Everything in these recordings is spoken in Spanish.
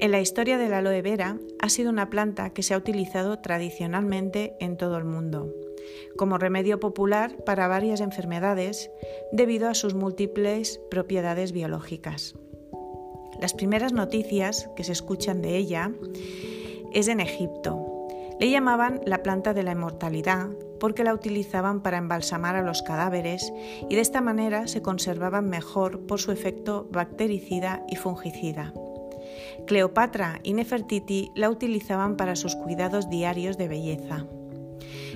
En la historia de la aloe vera ha sido una planta que se ha utilizado tradicionalmente en todo el mundo, como remedio popular para varias enfermedades debido a sus múltiples propiedades biológicas. Las primeras noticias que se escuchan de ella es en Egipto. Le llamaban la planta de la inmortalidad porque la utilizaban para embalsamar a los cadáveres y de esta manera se conservaban mejor por su efecto bactericida y fungicida. Cleopatra y Nefertiti la utilizaban para sus cuidados diarios de belleza.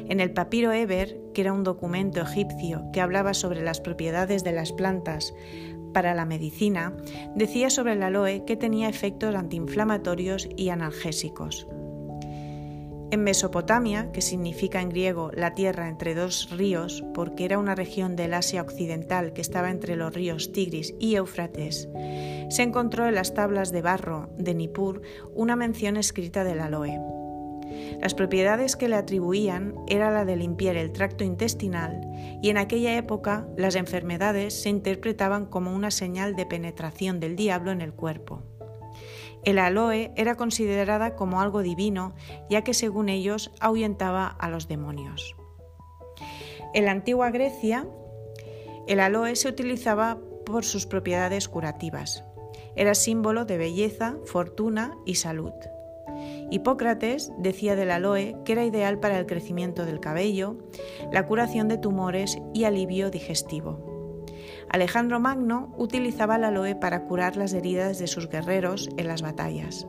En el papiro Eber, que era un documento egipcio que hablaba sobre las propiedades de las plantas para la medicina, decía sobre el aloe que tenía efectos antiinflamatorios y analgésicos. En Mesopotamia, que significa en griego la tierra entre dos ríos, porque era una región del Asia Occidental que estaba entre los ríos Tigris y Éufrates, se encontró en las tablas de barro de Nippur una mención escrita del aloe. Las propiedades que le atribuían era la de limpiar el tracto intestinal y en aquella época las enfermedades se interpretaban como una señal de penetración del diablo en el cuerpo. El aloe era considerada como algo divino, ya que según ellos ahuyentaba a los demonios. En la antigua Grecia, el aloe se utilizaba por sus propiedades curativas. Era símbolo de belleza, fortuna y salud. Hipócrates decía del aloe que era ideal para el crecimiento del cabello, la curación de tumores y alivio digestivo. Alejandro Magno utilizaba el aloe para curar las heridas de sus guerreros en las batallas.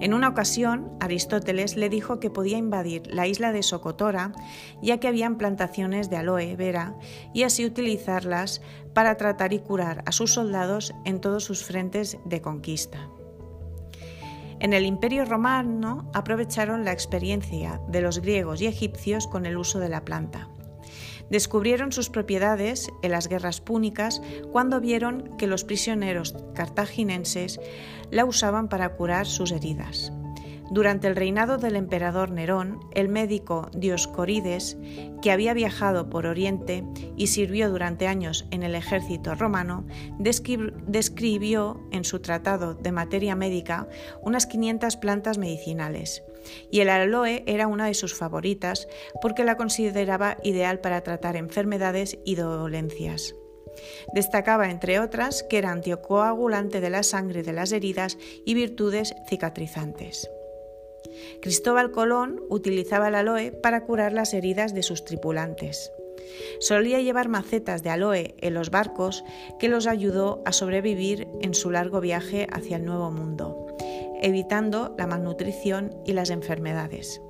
En una ocasión, Aristóteles le dijo que podía invadir la isla de Socotora, ya que habían plantaciones de aloe vera, y así utilizarlas para tratar y curar a sus soldados en todos sus frentes de conquista. En el Imperio Romano aprovecharon la experiencia de los griegos y egipcios con el uso de la planta. Descubrieron sus propiedades en las guerras púnicas cuando vieron que los prisioneros cartaginenses la usaban para curar sus heridas. Durante el reinado del emperador Nerón, el médico Dioscorides, que había viajado por Oriente y sirvió durante años en el ejército romano, describió en su tratado de materia médica unas 500 plantas medicinales. Y el aloe era una de sus favoritas porque la consideraba ideal para tratar enfermedades y dolencias. Destacaba, entre otras, que era anticoagulante de la sangre de las heridas y virtudes cicatrizantes. Cristóbal Colón utilizaba el aloe para curar las heridas de sus tripulantes. Solía llevar macetas de aloe en los barcos que los ayudó a sobrevivir en su largo viaje hacia el Nuevo Mundo, evitando la malnutrición y las enfermedades.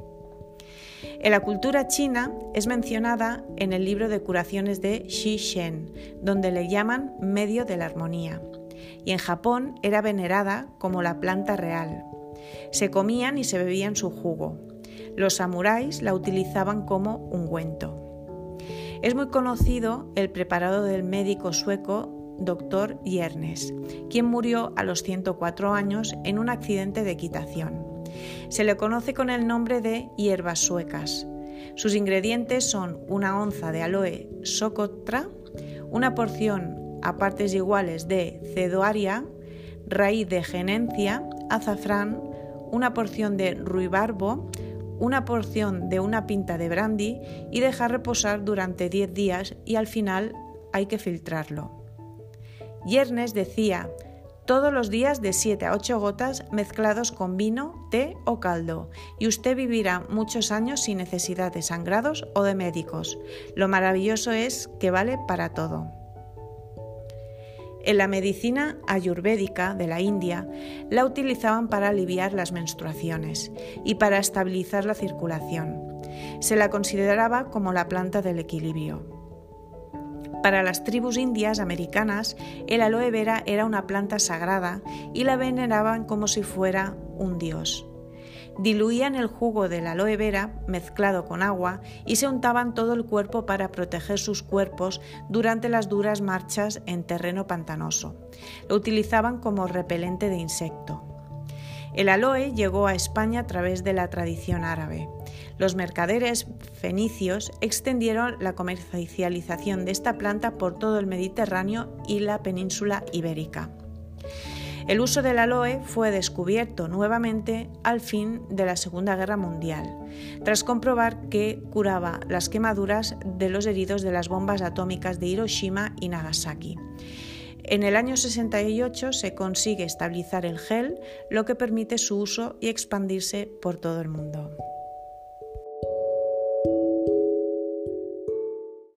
En la cultura china es mencionada en el libro de curaciones de Xi Shen, donde le llaman medio de la armonía, y en Japón era venerada como la planta real, se comían y se bebían su jugo. Los samuráis la utilizaban como ungüento. Es muy conocido el preparado del médico sueco Dr. Yernes, quien murió a los 104 años en un accidente de equitación. Se le conoce con el nombre de hierbas suecas. Sus ingredientes son una onza de aloe socotra, una porción a partes iguales de cedoaria, raíz de genencia, azafrán, una porción de ruibarbo, una porción de una pinta de brandy y dejar reposar durante 10 días y al final hay que filtrarlo. Yernes decía, todos los días de 7 a 8 gotas mezclados con vino, té o caldo, y usted vivirá muchos años sin necesidad de sangrados o de médicos. Lo maravilloso es que vale para todo. En la medicina ayurvédica de la India la utilizaban para aliviar las menstruaciones y para estabilizar la circulación. Se la consideraba como la planta del equilibrio. Para las tribus indias americanas, el aloe vera era una planta sagrada y la veneraban como si fuera un dios. Diluían el jugo de la aloe vera mezclado con agua y se untaban todo el cuerpo para proteger sus cuerpos durante las duras marchas en terreno pantanoso. Lo utilizaban como repelente de insecto. El aloe llegó a España a través de la tradición árabe. Los mercaderes fenicios extendieron la comercialización de esta planta por todo el Mediterráneo y la península ibérica. El uso del aloe fue descubierto nuevamente al fin de la Segunda Guerra Mundial, tras comprobar que curaba las quemaduras de los heridos de las bombas atómicas de Hiroshima y Nagasaki. En el año 68 se consigue estabilizar el gel, lo que permite su uso y expandirse por todo el mundo.